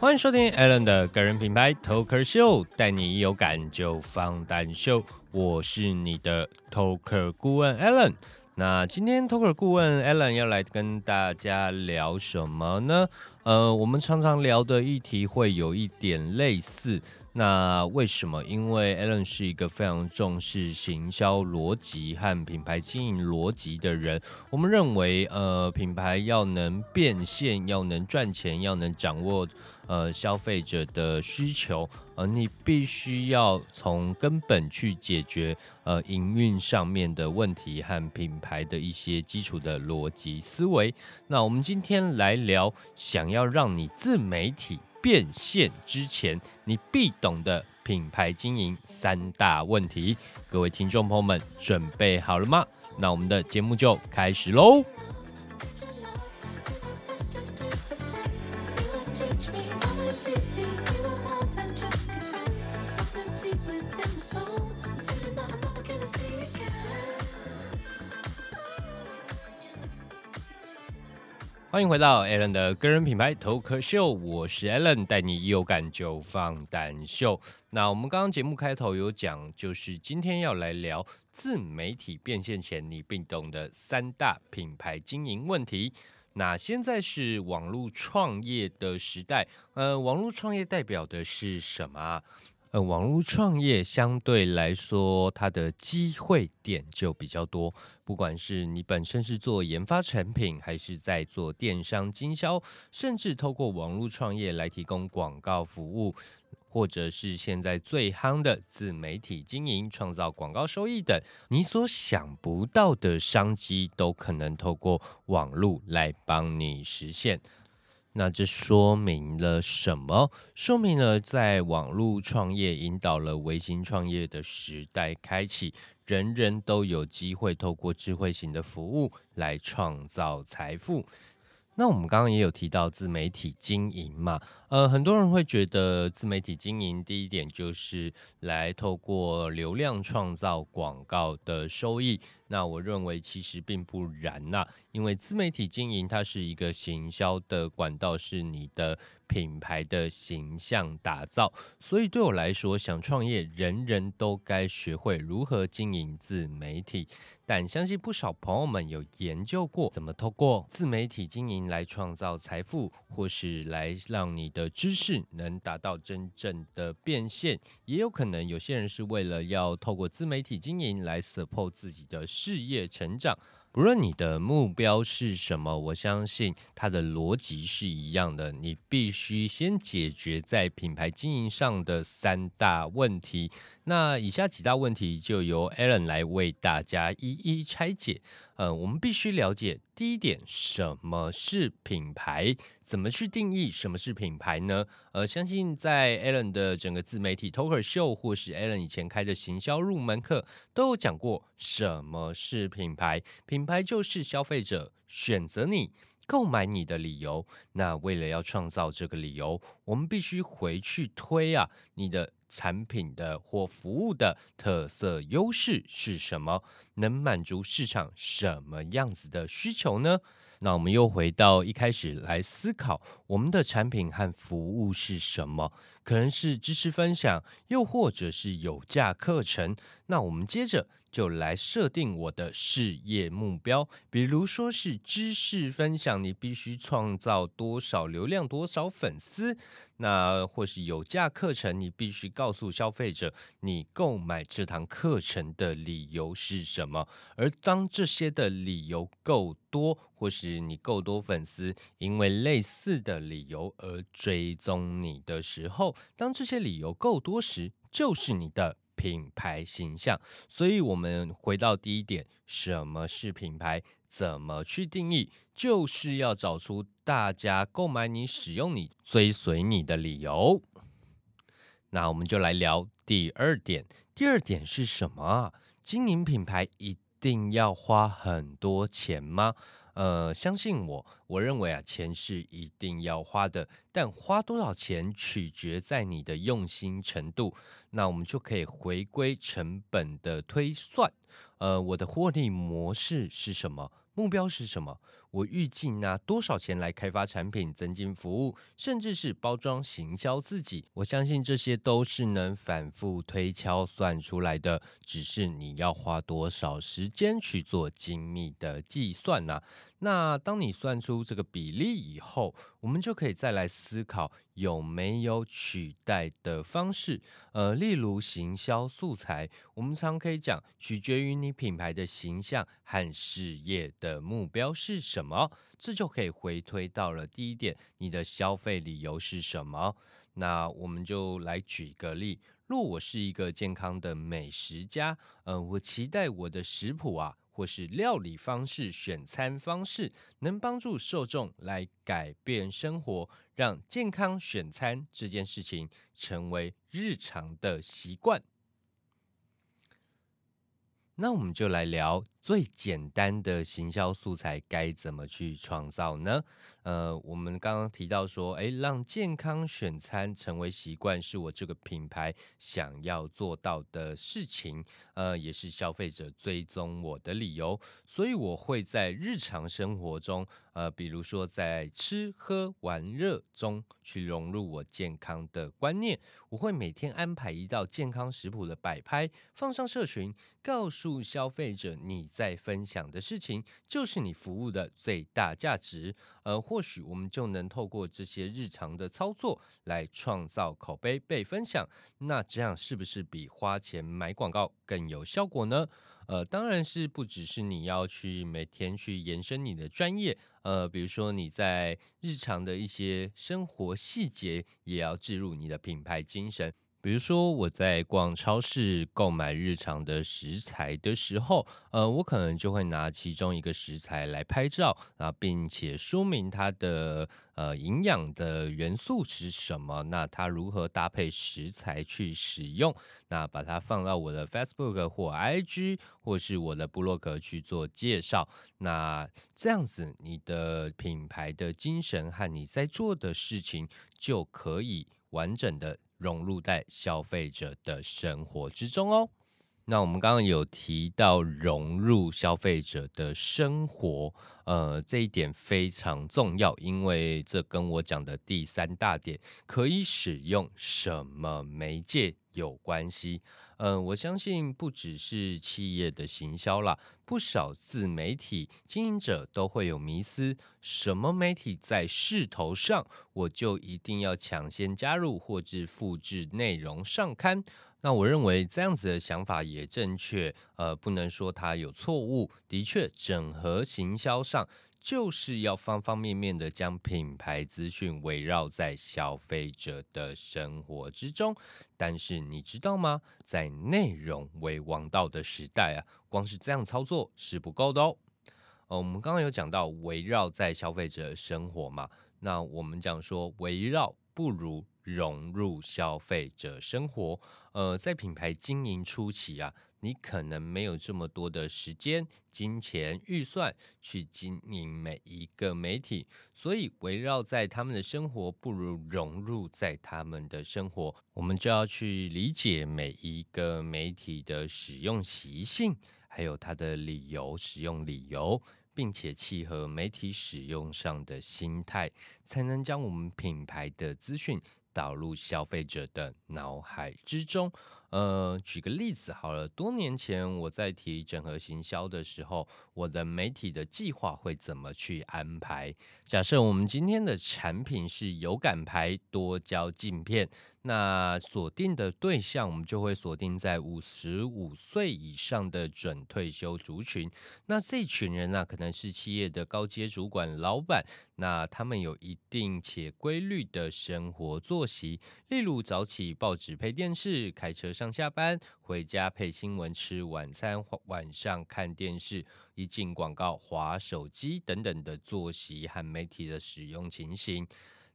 欢迎收听 Alan 的个人品牌 Talker Show，，带你有感就放胆秀。我是你的 Talker 顾问 Alan。那今天 Talker 顾问 Alan 要来跟大家聊什么呢？呃，我们常常聊的议题会有一点类似。那为什么？因为 Alan 是一个非常重视行销逻辑和品牌经营逻辑的人。我们认为，呃，品牌要能变现，要能赚钱，要能掌握呃消费者的需求，呃，你必须要从根本去解决呃营运上面的问题和品牌的一些基础的逻辑思维。那我们今天来聊，想要让你自媒体。变现之前，你必懂的品牌经营三大问题。各位听众朋友们，准备好了吗？那我们的节目就开始喽。欢迎回到 Allen 的个人品牌头壳秀，我是 Allen，带你有感就放胆秀。那我们刚刚节目开头有讲，就是今天要来聊自媒体变现前你必懂的三大品牌经营问题。那现在是网络创业的时代，呃，网络创业代表的是什么？呃，网络创业相对来说，它的机会点就比较多。不管是你本身是做研发产品，还是在做电商经销，甚至透过网络创业来提供广告服务，或者是现在最夯的自媒体经营，创造广告收益等，你所想不到的商机，都可能透过网络来帮你实现。那这说明了什么？说明了在网络创业引导了微型创业的时代开启，人人都有机会透过智慧型的服务来创造财富。那我们刚刚也有提到自媒体经营嘛，呃，很多人会觉得自媒体经营第一点就是来透过流量创造广告的收益。那我认为其实并不然呐，因为自媒体经营它是一个行销的管道，是你的。品牌的形象打造，所以对我来说，想创业，人人都该学会如何经营自媒体。但相信不少朋友们有研究过，怎么透过自媒体经营来创造财富，或是来让你的知识能达到真正的变现。也有可能有些人是为了要透过自媒体经营来 support 自己的事业成长。不论你的目标是什么，我相信它的逻辑是一样的。你必须先解决在品牌经营上的三大问题。那以下几大问题就由 Alan 来为大家一一拆解。呃，我们必须了解第一点，什么是品牌？怎么去定义什么是品牌呢？呃，相信在 Alan 的整个自媒体 Talker Show，或是 Alan 以前开的行销入门课，都有讲过什么是品牌。品牌就是消费者选择你。购买你的理由，那为了要创造这个理由，我们必须回去推啊，你的产品的或服务的特色优势是什么？能满足市场什么样子的需求呢？那我们又回到一开始来思考，我们的产品和服务是什么？可能是知识分享，又或者是有价课程。那我们接着。就来设定我的事业目标，比如说是知识分享，你必须创造多少流量、多少粉丝；那或是有价课程，你必须告诉消费者你购买这堂课程的理由是什么。而当这些的理由够多，或是你够多粉丝因为类似的理由而追踪你的时候，当这些理由够多时，就是你的。品牌形象，所以我们回到第一点，什么是品牌？怎么去定义？就是要找出大家购买你、使用你、追随你的理由。那我们就来聊第二点。第二点是什么啊？经营品牌一定要花很多钱吗？呃，相信我，我认为啊，钱是一定要花的，但花多少钱取决在你的用心程度。那我们就可以回归成本的推算。呃，我的获利模式是什么？目标是什么？我预计拿多少钱来开发产品、增进服务，甚至是包装行销自己。我相信这些都是能反复推敲算出来的，只是你要花多少时间去做精密的计算呢？那当你算出这个比例以后，我们就可以再来思考有没有取代的方式。呃，例如行销素材，我们常可以讲，取决于你品牌的形象和事业的目标是什么。这就可以回推到了第一点，你的消费理由是什么？那我们就来举个例，若我是一个健康的美食家，呃，我期待我的食谱啊。或是料理方式、选餐方式，能帮助受众来改变生活，让健康选餐这件事情成为日常的习惯。那我们就来聊最简单的行销素材该怎么去创造呢？呃，我们刚刚提到说，诶，让健康选餐成为习惯，是我这个品牌想要做到的事情，呃，也是消费者追踪我的理由。所以我会在日常生活中，呃，比如说在吃喝玩乐中去融入我健康的观念。我会每天安排一道健康食谱的摆拍，放上社群，告诉助消费者你在分享的事情就是你服务的最大价值。呃，或许我们就能透过这些日常的操作来创造口碑被分享。那这样是不是比花钱买广告更有效果呢？呃，当然是不只是你要去每天去延伸你的专业，呃，比如说你在日常的一些生活细节也要置入你的品牌精神。比如说我在逛超市购买日常的食材的时候，呃，我可能就会拿其中一个食材来拍照啊，并且说明它的呃营养的元素是什么，那它如何搭配食材去使用，那把它放到我的 Facebook 或 IG 或是我的部落格去做介绍，那这样子你的品牌的精神和你在做的事情就可以完整的。融入在消费者的生活之中哦。那我们刚刚有提到融入消费者的生活，呃，这一点非常重要，因为这跟我讲的第三大点可以使用什么媒介有关系。嗯，我相信不只是企业的行销啦，不少自媒体经营者都会有迷思：什么媒体在势头上，我就一定要抢先加入或者复制内容上刊。那我认为这样子的想法也正确，呃，不能说它有错误。的确，整合行销上。就是要方方面面的将品牌资讯围绕在消费者的生活之中，但是你知道吗？在内容为王道的时代啊，光是这样操作是不够的哦。呃，我们刚刚有讲到围绕在消费者生活嘛，那我们讲说围绕不如融入消费者生活。呃，在品牌经营初期啊。你可能没有这么多的时间、金钱、预算去经营每一个媒体，所以围绕在他们的生活，不如融入在他们的生活。我们就要去理解每一个媒体的使用习性，还有它的理由、使用理由，并且契合媒体使用上的心态，才能将我们品牌的资讯导入消费者的脑海之中。呃，举个例子好了，多年前我在提整合行销的时候，我的媒体的计划会怎么去安排？假设我们今天的产品是有感牌多焦镜片。那锁定的对象，我们就会锁定在五十五岁以上的准退休族群。那这群人呢，可能是企业的高阶主管、老板。那他们有一定且规律的生活作息，例如早起报纸配电视，开车上下班，回家配新闻吃晚餐，晚上看电视，一进广告划手机等等的作息和媒体的使用情形。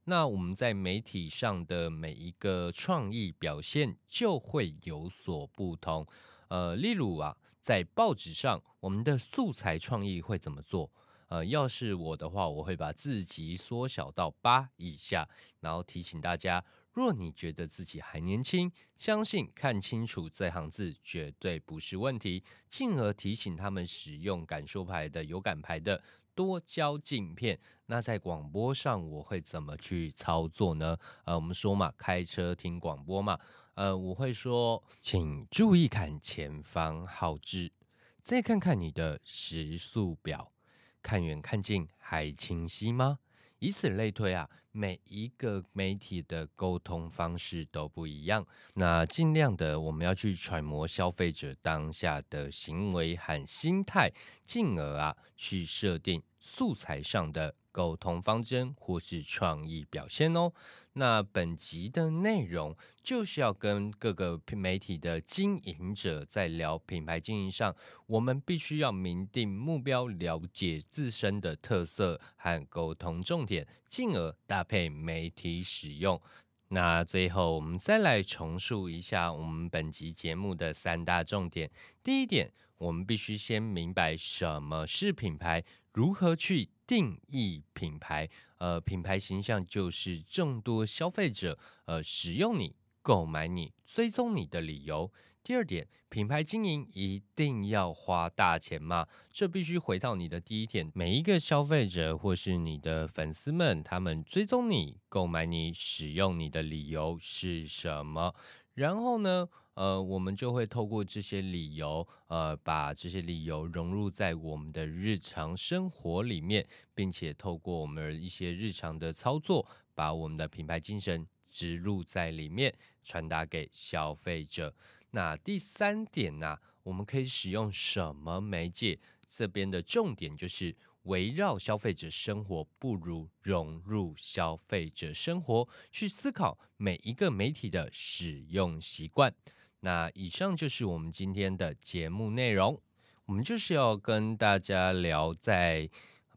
那我们在媒体上的每一个创意表现就会有所不同。呃，例如啊，在报纸上，我们的素材创意会怎么做？呃，要是我的话，我会把字级缩小到八以下，然后提醒大家：若你觉得自己还年轻，相信看清楚这行字绝对不是问题。进而提醒他们使用感受牌的有感牌的。多焦镜片。那在广播上我会怎么去操作呢？呃，我们说嘛，开车听广播嘛。呃，我会说，请注意看前方号志，再看看你的时速表，看远看近还清晰吗？以此类推啊，每一个媒体的沟通方式都不一样，那尽量的我们要去揣摩消费者当下的行为和心态，进而啊去设定素材上的。沟通方针或是创意表现哦。那本集的内容就是要跟各个媒体的经营者在聊品牌经营上，我们必须要明定目标，了解自身的特色和沟通重点，进而搭配媒体使用。那最后我们再来重述一下我们本集节目的三大重点。第一点，我们必须先明白什么是品牌，如何去。定义品牌，呃，品牌形象就是众多消费者呃使用你、购买你、追踪你的理由。第二点，品牌经营一定要花大钱吗？这必须回到你的第一点，每一个消费者或是你的粉丝们，他们追踪你、购买你、使用你的理由是什么？然后呢？呃，我们就会透过这些理由，呃，把这些理由融入在我们的日常生活里面，并且透过我们一些日常的操作，把我们的品牌精神植入在里面，传达给消费者。那第三点呢，我们可以使用什么媒介？这边的重点就是围绕消费者生活，不如融入消费者生活，去思考每一个媒体的使用习惯。那以上就是我们今天的节目内容。我们就是要跟大家聊在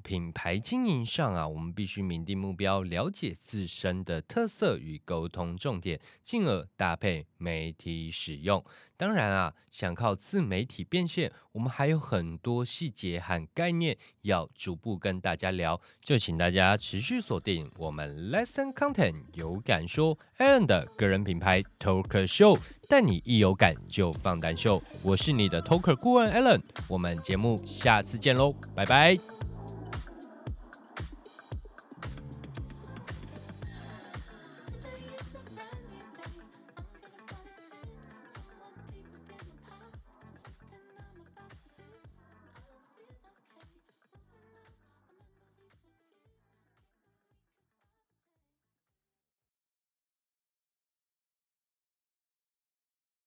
品牌经营上啊，我们必须明定目标，了解自身的特色与沟通重点，进而搭配媒体使用。当然啊，想靠自媒体变现，我们还有很多细节和概念要逐步跟大家聊，就请大家持续锁定我们 Lesson Content 有感说 Allen 的个人品牌 Talker Show，带你一有感就放胆秀。我是你的 Talker 顾问 Allen，我们节目下次见喽，拜拜。